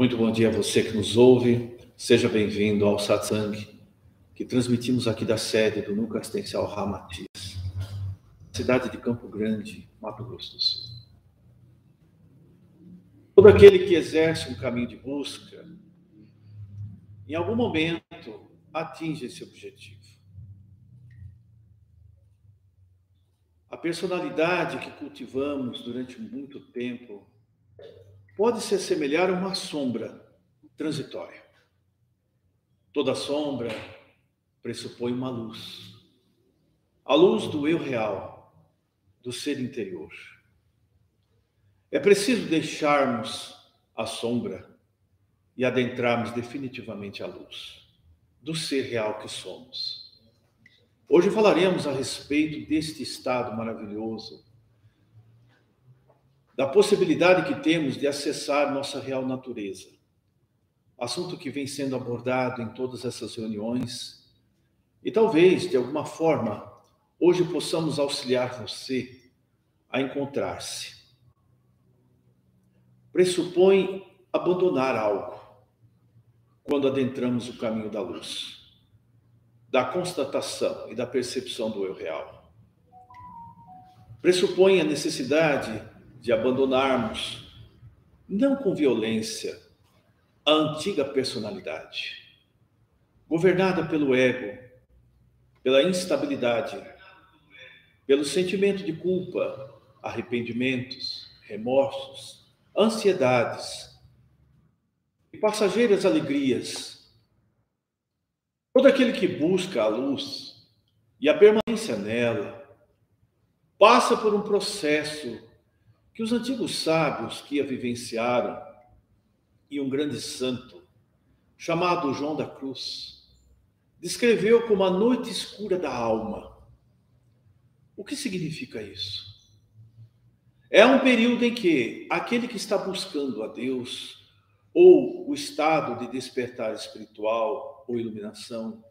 Muito bom dia a você que nos ouve. Seja bem-vindo ao Satsang, que transmitimos aqui da sede do Núcleo Assistencial Ramatias, cidade de Campo Grande, Mato Grosso do Sul. Todo aquele que exerce um caminho de busca, em algum momento atinge esse objetivo. A personalidade que cultivamos durante muito tempo pode se assemelhar a uma sombra transitória. Toda sombra pressupõe uma luz. A luz do eu real, do ser interior. É preciso deixarmos a sombra e adentrarmos definitivamente a luz do ser real que somos. Hoje falaremos a respeito deste estado maravilhoso da possibilidade que temos de acessar nossa real natureza. Assunto que vem sendo abordado em todas essas reuniões. E talvez, de alguma forma, hoje possamos auxiliar você a encontrar-se. Pressupõe abandonar algo quando adentramos o caminho da luz, da constatação e da percepção do eu real. Pressupõe a necessidade de abandonarmos, não com violência, a antiga personalidade, governada pelo ego, pela instabilidade, pelo sentimento de culpa, arrependimentos, remorsos, ansiedades e passageiras alegrias. Todo aquele que busca a luz e a permanência nela passa por um processo que os antigos sábios que a vivenciaram e um grande santo, chamado João da Cruz, descreveu como a noite escura da alma. O que significa isso? É um período em que aquele que está buscando a Deus, ou o estado de despertar espiritual ou iluminação,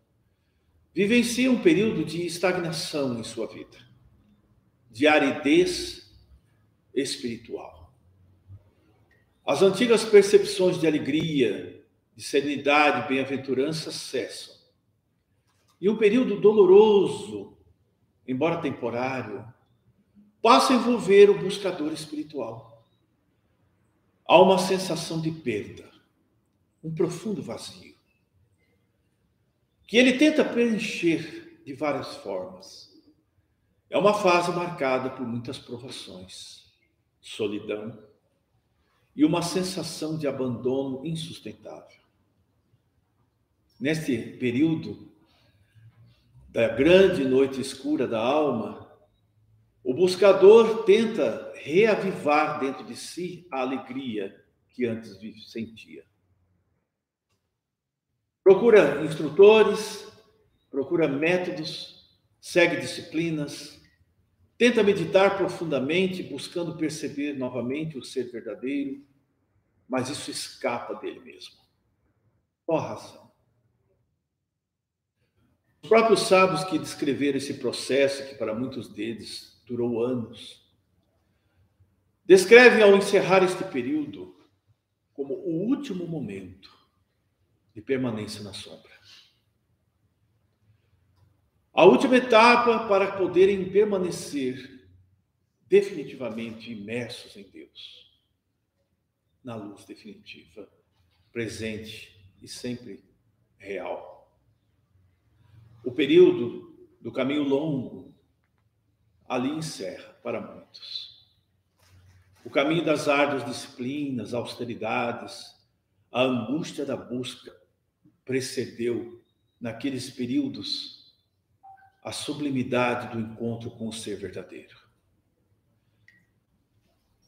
vivencia um período de estagnação em sua vida, de aridez espiritual. As antigas percepções de alegria, de serenidade, bem-aventurança cessam. E um período doloroso, embora temporário, passa a envolver o buscador espiritual. Há uma sensação de perda, um profundo vazio, que ele tenta preencher de várias formas. É uma fase marcada por muitas provações solidão e uma sensação de abandono insustentável. Neste período da grande noite escura da alma, o buscador tenta reavivar dentro de si a alegria que antes sentia. Procura instrutores, procura métodos, segue disciplinas, Tenta meditar profundamente, buscando perceber novamente o ser verdadeiro, mas isso escapa dele mesmo. Qual razão? Os próprios sábios que descreveram esse processo, que para muitos deles durou anos, descrevem ao encerrar este período como o último momento de permanência na sombra. A última etapa para poderem permanecer definitivamente imersos em Deus, na luz definitiva, presente e sempre real. O período do caminho longo ali encerra para muitos. O caminho das árduas disciplinas, austeridades, a angústia da busca precedeu naqueles períodos a sublimidade do encontro com o ser verdadeiro.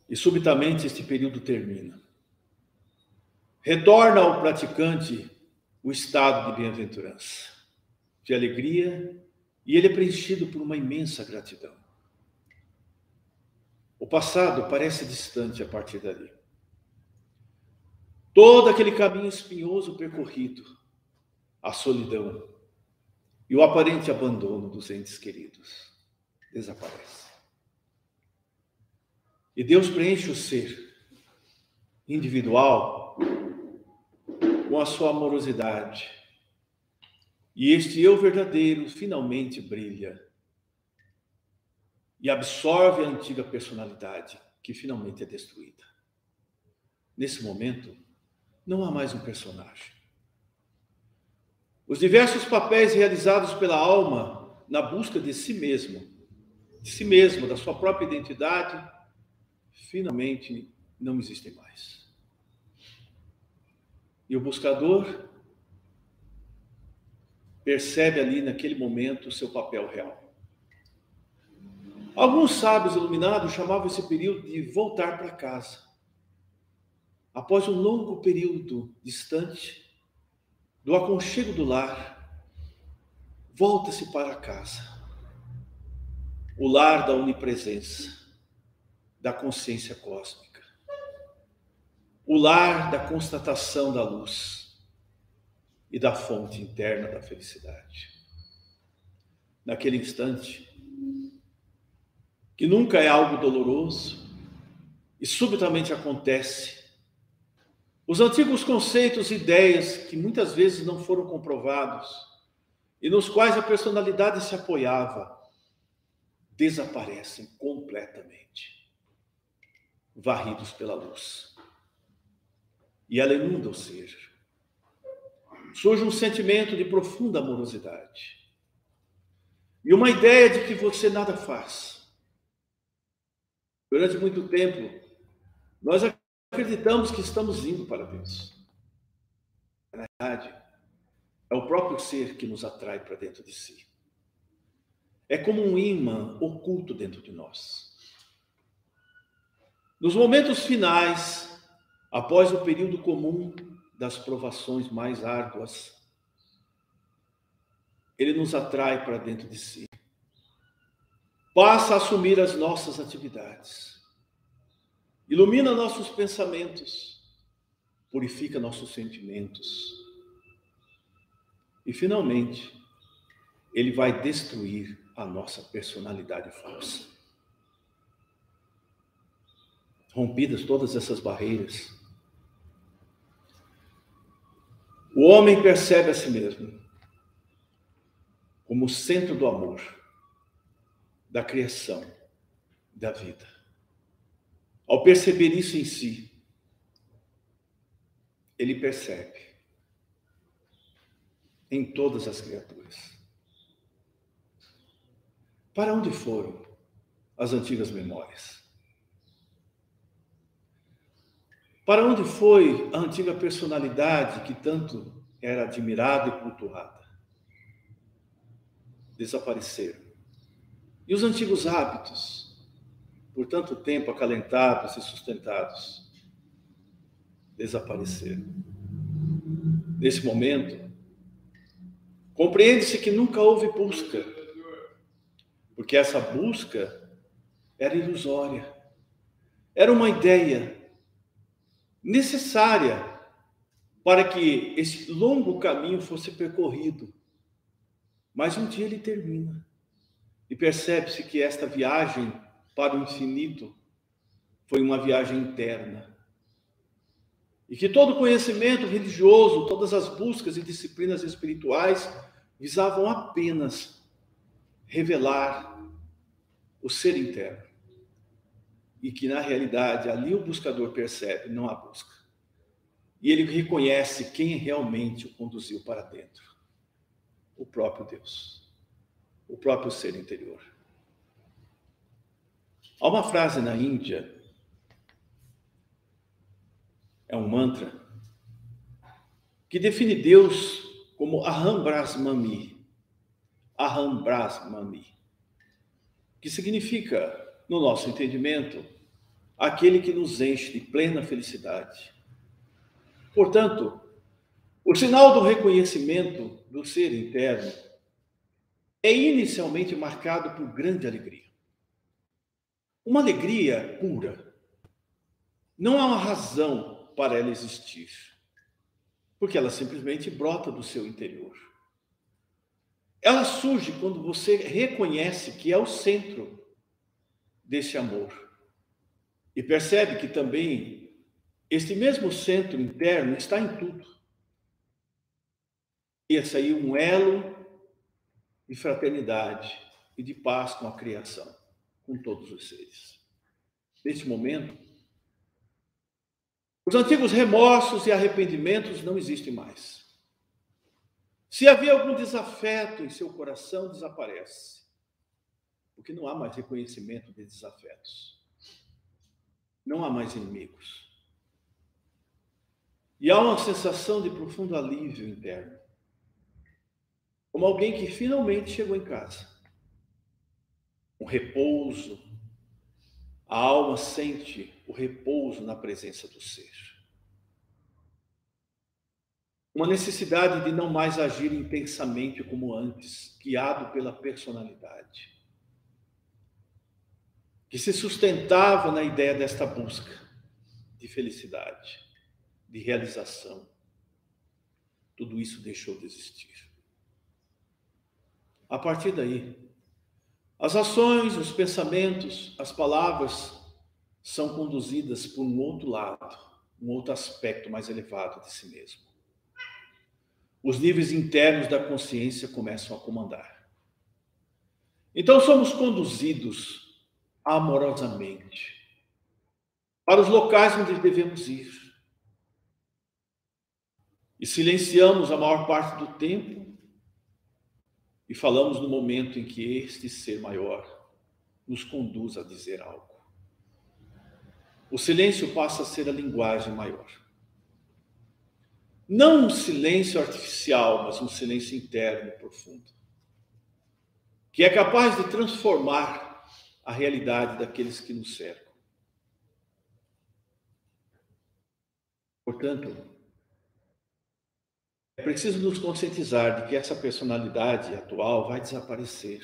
E subitamente este período termina. Retorna ao praticante o estado de bem-aventurança, de alegria, e ele é preenchido por uma imensa gratidão. O passado parece distante a partir dali. Todo aquele caminho espinhoso percorrido, a solidão, e o aparente abandono dos entes queridos desaparece. E Deus preenche o ser individual com a sua amorosidade. E este eu verdadeiro finalmente brilha e absorve a antiga personalidade que finalmente é destruída. Nesse momento, não há mais um personagem. Os diversos papéis realizados pela alma na busca de si mesmo, de si mesmo, da sua própria identidade, finalmente não existem mais. E o buscador percebe ali naquele momento o seu papel real. Alguns sábios iluminados chamavam esse período de voltar para casa. Após um longo período distante do aconchego do lar, volta-se para casa. O lar da onipresença, da consciência cósmica. O lar da constatação da luz e da fonte interna da felicidade. Naquele instante, que nunca é algo doloroso e subitamente acontece. Os antigos conceitos e ideias que muitas vezes não foram comprovados e nos quais a personalidade se apoiava desaparecem completamente, varridos pela luz. E ela inunda o ser. Surge um sentimento de profunda amorosidade. E uma ideia de que você nada faz Durante muito tempo, nós acreditamos que estamos indo para Deus. Na verdade, é o próprio ser que nos atrai para dentro de si. É como um imã oculto dentro de nós. Nos momentos finais, após o período comum das provações mais árduas, ele nos atrai para dentro de si passa a assumir as nossas atividades, ilumina nossos pensamentos, purifica nossos sentimentos. E, finalmente, ele vai destruir a nossa personalidade falsa. Rompidas todas essas barreiras, o homem percebe a si mesmo como o centro do amor da criação, da vida. Ao perceber isso em si, ele percebe em todas as criaturas. Para onde foram as antigas memórias? Para onde foi a antiga personalidade que tanto era admirada e cultuada? Desapareceram. E os antigos hábitos, por tanto tempo acalentados e sustentados, desapareceram. Nesse momento, compreende-se que nunca houve busca, porque essa busca era ilusória, era uma ideia necessária para que esse longo caminho fosse percorrido. Mas um dia ele termina. E percebe-se que esta viagem para o infinito foi uma viagem interna. E que todo conhecimento religioso, todas as buscas e disciplinas espirituais visavam apenas revelar o ser interno. E que na realidade ali o buscador percebe, não há busca. E ele reconhece quem realmente o conduziu para dentro: o próprio Deus o próprio ser interior. Há uma frase na Índia, é um mantra, que define Deus como Aham Brahmami. Aham Brahmami. Que significa, no nosso entendimento, aquele que nos enche de plena felicidade. Portanto, o sinal do reconhecimento do ser interno é inicialmente marcado por grande alegria. Uma alegria pura. Não há uma razão para ela existir, porque ela simplesmente brota do seu interior. Ela surge quando você reconhece que é o centro desse amor e percebe que também este mesmo centro interno está em tudo. ia sair um elo de fraternidade e de paz com a criação, com todos os seres. Neste momento, os antigos remorsos e arrependimentos não existem mais. Se havia algum desafeto em seu coração, desaparece. Porque não há mais reconhecimento de desafetos. Não há mais inimigos. E há uma sensação de profundo alívio interno. Como alguém que finalmente chegou em casa. Um repouso. A alma sente o repouso na presença do ser. Uma necessidade de não mais agir intensamente como antes, guiado pela personalidade. Que se sustentava na ideia desta busca de felicidade, de realização. Tudo isso deixou de existir. A partir daí, as ações, os pensamentos, as palavras são conduzidas por um outro lado, um outro aspecto mais elevado de si mesmo. Os níveis internos da consciência começam a comandar. Então somos conduzidos amorosamente para os locais onde devemos ir. E silenciamos a maior parte do tempo e falamos no momento em que este ser maior nos conduz a dizer algo. O silêncio passa a ser a linguagem maior. Não um silêncio artificial, mas um silêncio interno profundo, que é capaz de transformar a realidade daqueles que nos cercam. Portanto, preciso nos conscientizar de que essa personalidade atual vai desaparecer.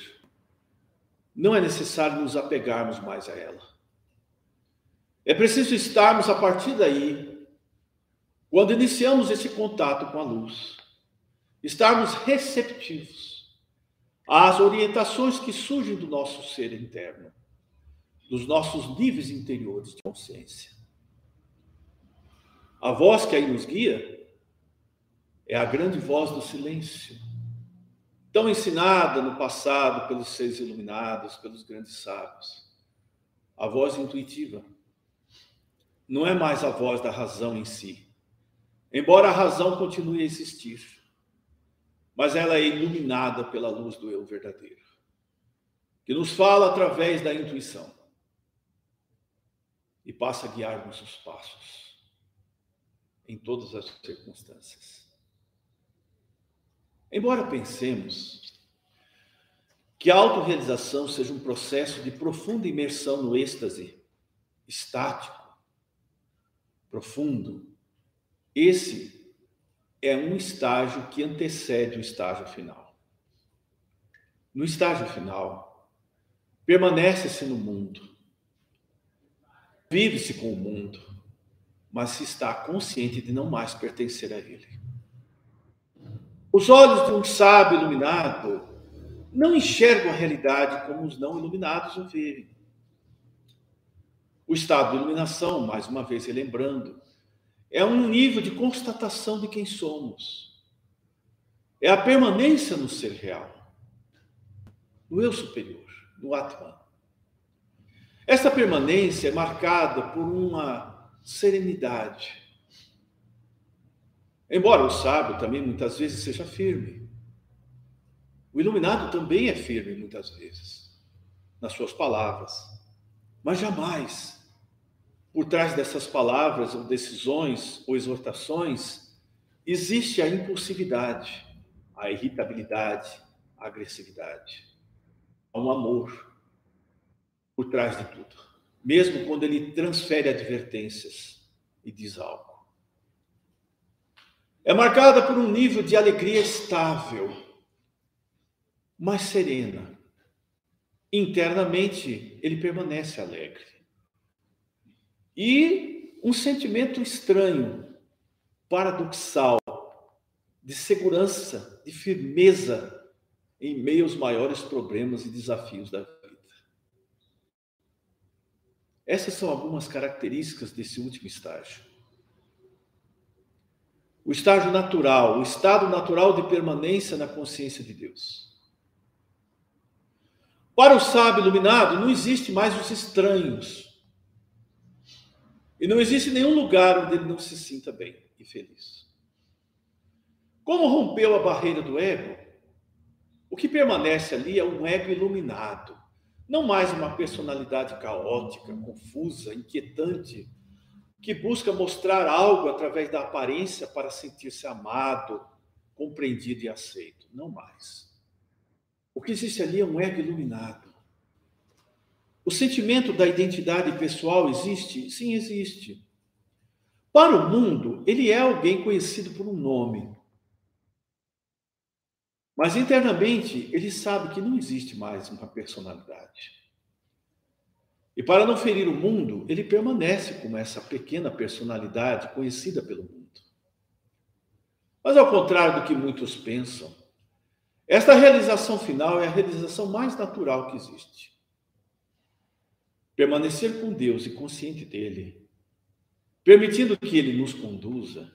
Não é necessário nos apegarmos mais a ela. É preciso estarmos a partir daí, quando iniciamos esse contato com a luz, estarmos receptivos às orientações que surgem do nosso ser interno, dos nossos níveis interiores de consciência. A voz que aí nos guia é a grande voz do silêncio, tão ensinada no passado pelos seres iluminados, pelos grandes sábios. A voz intuitiva não é mais a voz da razão em si. Embora a razão continue a existir, mas ela é iluminada pela luz do eu verdadeiro, que nos fala através da intuição e passa a guiar nossos passos em todas as circunstâncias. Embora pensemos que a autorrealização seja um processo de profunda imersão no êxtase estático, profundo, esse é um estágio que antecede o estágio final. No estágio final, permanece-se no mundo, vive-se com o mundo, mas se está consciente de não mais pertencer a ele. Os olhos de um sábio iluminado não enxergam a realidade como os não iluminados o veem. O estado de iluminação, mais uma vez relembrando, é um nível de constatação de quem somos. É a permanência no ser real, no eu superior, no Atman. Essa permanência é marcada por uma serenidade. Embora o sábio também muitas vezes seja firme, o iluminado também é firme muitas vezes nas suas palavras, mas jamais por trás dessas palavras, ou decisões, ou exortações, existe a impulsividade, a irritabilidade, a agressividade. Há um amor por trás de tudo, mesmo quando ele transfere advertências e diz algo. É marcada por um nível de alegria estável, mas serena. Internamente, ele permanece alegre e um sentimento estranho, paradoxal, de segurança, de firmeza em meio aos maiores problemas e desafios da vida. Essas são algumas características desse último estágio. O estágio natural, o estado natural de permanência na consciência de Deus. Para o sábio iluminado, não existe mais os estranhos. E não existe nenhum lugar onde ele não se sinta bem e feliz. Como rompeu a barreira do ego, o que permanece ali é um ego iluminado, não mais uma personalidade caótica, confusa, inquietante, que busca mostrar algo através da aparência para sentir-se amado, compreendido e aceito. Não mais. O que existe ali é um ego iluminado. O sentimento da identidade pessoal existe? Sim, existe. Para o mundo, ele é alguém conhecido por um nome. Mas internamente, ele sabe que não existe mais uma personalidade. E para não ferir o mundo, ele permanece como essa pequena personalidade conhecida pelo mundo. Mas ao contrário do que muitos pensam, esta realização final é a realização mais natural que existe. Permanecer com Deus e consciente dele, permitindo que ele nos conduza,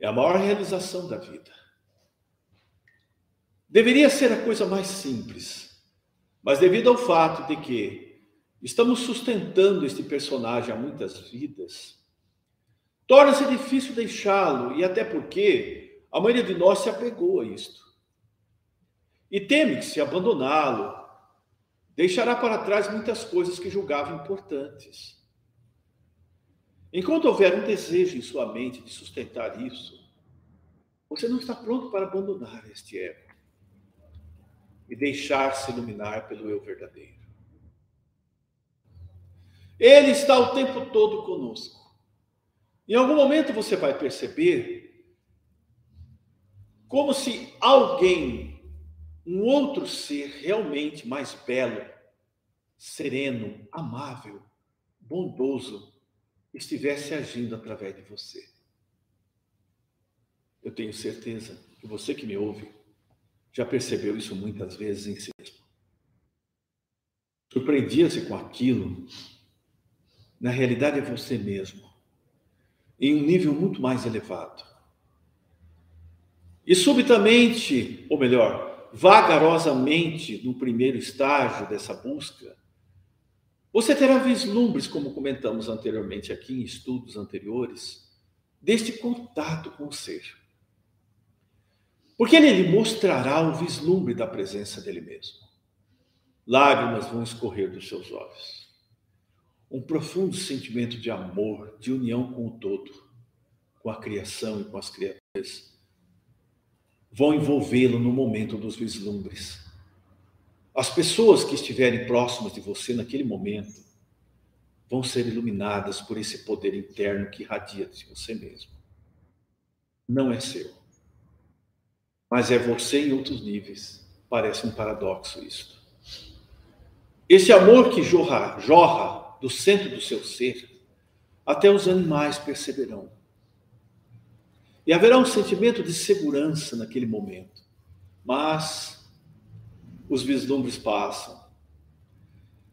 é a maior realização da vida. Deveria ser a coisa mais simples, mas devido ao fato de que estamos sustentando este personagem há muitas vidas, torna-se difícil deixá-lo, e até porque a maioria de nós se apegou a isto. E teme que, se abandoná-lo, deixará para trás muitas coisas que julgava importantes. Enquanto houver um desejo em sua mente de sustentar isso, você não está pronto para abandonar este ego e deixar-se iluminar pelo eu verdadeiro. Ele está o tempo todo conosco. Em algum momento você vai perceber como se alguém, um outro ser realmente mais belo, sereno, amável, bondoso, estivesse agindo através de você. Eu tenho certeza que você que me ouve já percebeu isso muitas vezes em si mesmo. Surpreendia-se com aquilo na realidade é você mesmo, em um nível muito mais elevado. E subitamente, ou melhor, vagarosamente, no primeiro estágio dessa busca, você terá vislumbres, como comentamos anteriormente aqui em estudos anteriores, deste contato com o ser. Porque ele lhe mostrará o vislumbre da presença dele mesmo. Lágrimas vão escorrer dos seus olhos um profundo sentimento de amor, de união com o todo, com a criação e com as criaturas, vão envolvê-lo no momento dos vislumbres. As pessoas que estiverem próximas de você naquele momento vão ser iluminadas por esse poder interno que irradia de você mesmo. Não é seu, mas é você em outros níveis. Parece um paradoxo isso. Esse amor que jorra, jorra do centro do seu ser, até os animais perceberão. E haverá um sentimento de segurança naquele momento. Mas os vislumbres passam.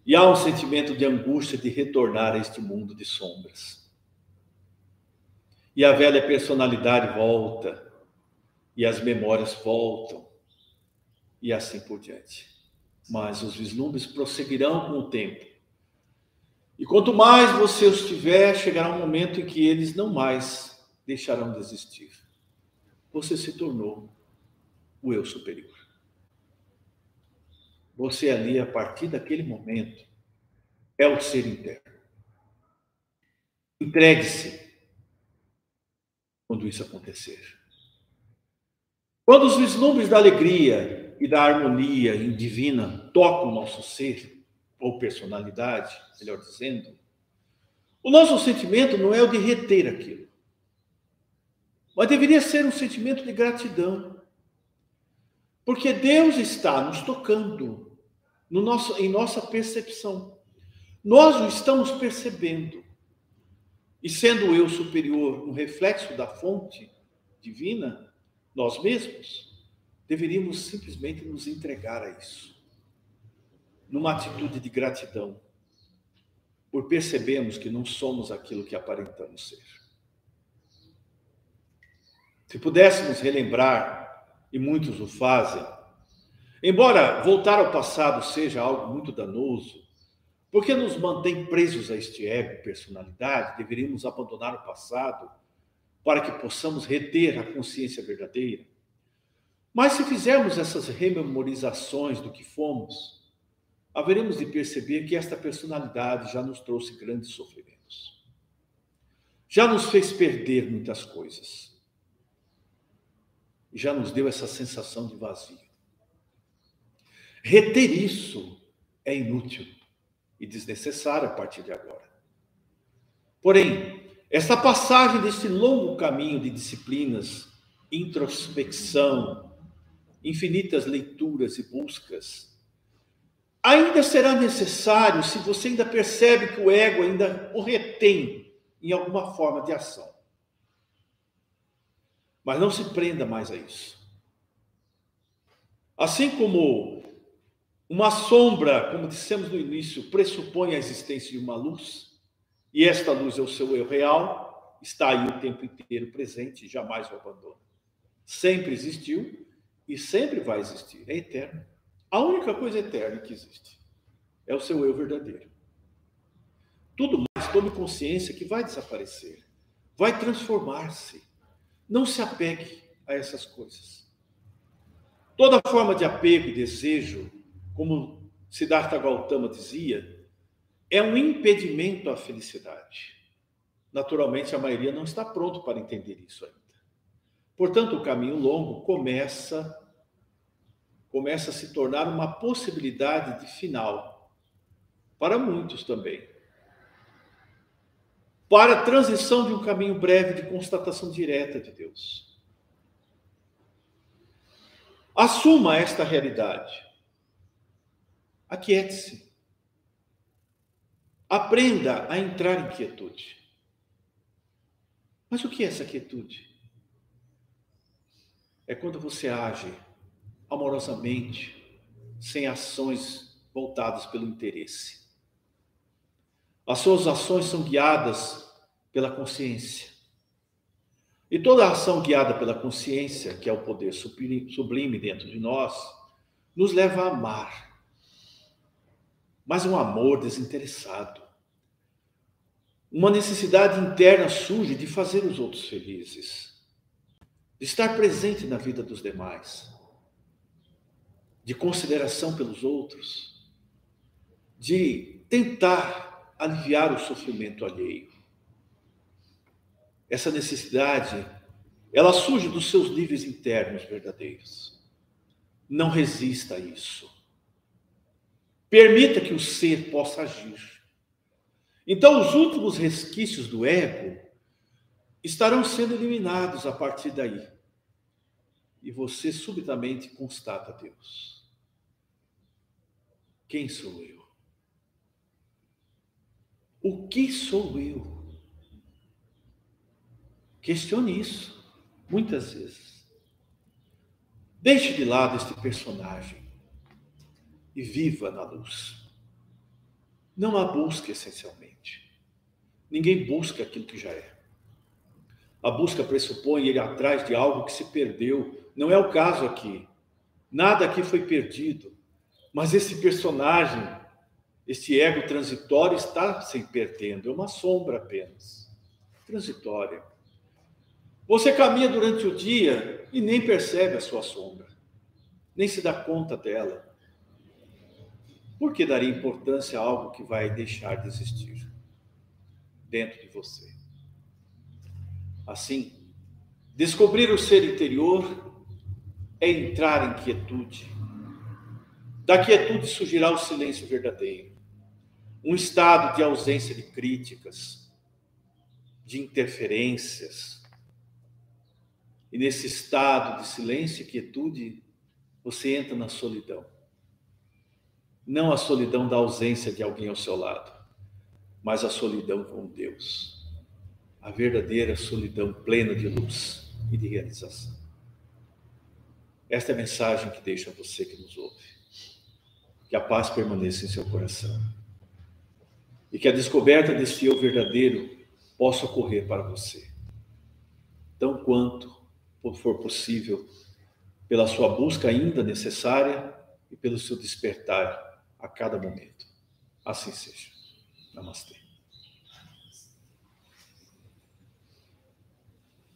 E há um sentimento de angústia de retornar a este mundo de sombras. E a velha personalidade volta, e as memórias voltam, e assim por diante. Mas os vislumbres prosseguirão com o tempo e quanto mais você os tiver, chegará um momento em que eles não mais deixarão de existir. Você se tornou o eu superior. Você ali, a partir daquele momento, é o ser interno. Entregue-se quando isso acontecer. Quando os vislumbres da alegria e da harmonia divina tocam o nosso ser, ou personalidade, melhor dizendo, o nosso sentimento não é o de reter aquilo, mas deveria ser um sentimento de gratidão, porque Deus está nos tocando no nosso, em nossa percepção. Nós o estamos percebendo. E sendo eu superior um reflexo da fonte divina, nós mesmos, deveríamos simplesmente nos entregar a isso numa atitude de gratidão, por percebermos que não somos aquilo que aparentamos ser. Se pudéssemos relembrar, e muitos o fazem, embora voltar ao passado seja algo muito danoso, porque nos mantém presos a este ego, personalidade, deveríamos abandonar o passado para que possamos reter a consciência verdadeira. Mas se fizermos essas rememorizações do que fomos, haveremos de perceber que esta personalidade já nos trouxe grandes sofrimentos. Já nos fez perder muitas coisas. Já nos deu essa sensação de vazio. Reter isso é inútil e desnecessário a partir de agora. Porém, esta passagem desse longo caminho de disciplinas, introspecção, infinitas leituras e buscas. Ainda será necessário se você ainda percebe que o ego ainda o retém em alguma forma de ação. Mas não se prenda mais a isso. Assim como uma sombra, como dissemos no início, pressupõe a existência de uma luz, e esta luz é o seu eu real, está aí o tempo inteiro presente e jamais o abandona. Sempre existiu e sempre vai existir, é eterno. A única coisa eterna que existe é o seu eu verdadeiro. Tudo mais, tome consciência que vai desaparecer, vai transformar-se. Não se apegue a essas coisas. Toda forma de apego e desejo, como Siddhartha Gautama dizia, é um impedimento à felicidade. Naturalmente, a maioria não está pronto para entender isso ainda. Portanto, o caminho longo começa começa a se tornar uma possibilidade de final para muitos também. Para a transição de um caminho breve de constatação direta de Deus. Assuma esta realidade. Aquiete-se. Aprenda a entrar em quietude. Mas o que é essa quietude? é quando você age amorosamente, sem ações voltadas pelo interesse. As suas ações são guiadas pela consciência. E toda ação guiada pela consciência, que é o poder sublime dentro de nós, nos leva a amar. Mas um amor desinteressado. Uma necessidade interna surge de fazer os outros felizes de estar presente na vida dos demais, de consideração pelos outros, de tentar aliviar o sofrimento alheio. Essa necessidade, ela surge dos seus níveis internos verdadeiros. Não resista a isso. Permita que o ser possa agir. Então, os últimos resquícios do ego estarão sendo eliminados a partir daí e você subitamente constata Deus. Quem sou eu? O que sou eu? Questione isso muitas vezes. Deixe de lado este personagem e viva na luz. Não a busque essencialmente. Ninguém busca aquilo que já é. A busca pressupõe ir atrás de algo que se perdeu não é o caso aqui. Nada aqui foi perdido. Mas esse personagem, esse ego transitório, está se perdendo. É uma sombra apenas. Transitória. Você caminha durante o dia e nem percebe a sua sombra, nem se dá conta dela. Por que daria importância a algo que vai deixar de existir dentro de você? Assim, descobrir o ser interior é entrar em quietude. Da quietude surgirá o silêncio verdadeiro, um estado de ausência de críticas, de interferências. E nesse estado de silêncio e quietude, você entra na solidão. Não a solidão da ausência de alguém ao seu lado, mas a solidão com Deus. A verdadeira solidão plena de luz e de realização. Esta é a mensagem que deixo a você que nos ouve. Que a paz permaneça em seu coração. E que a descoberta desse eu verdadeiro possa ocorrer para você. Tão quanto for possível, pela sua busca ainda necessária e pelo seu despertar a cada momento. Assim seja. Namastê.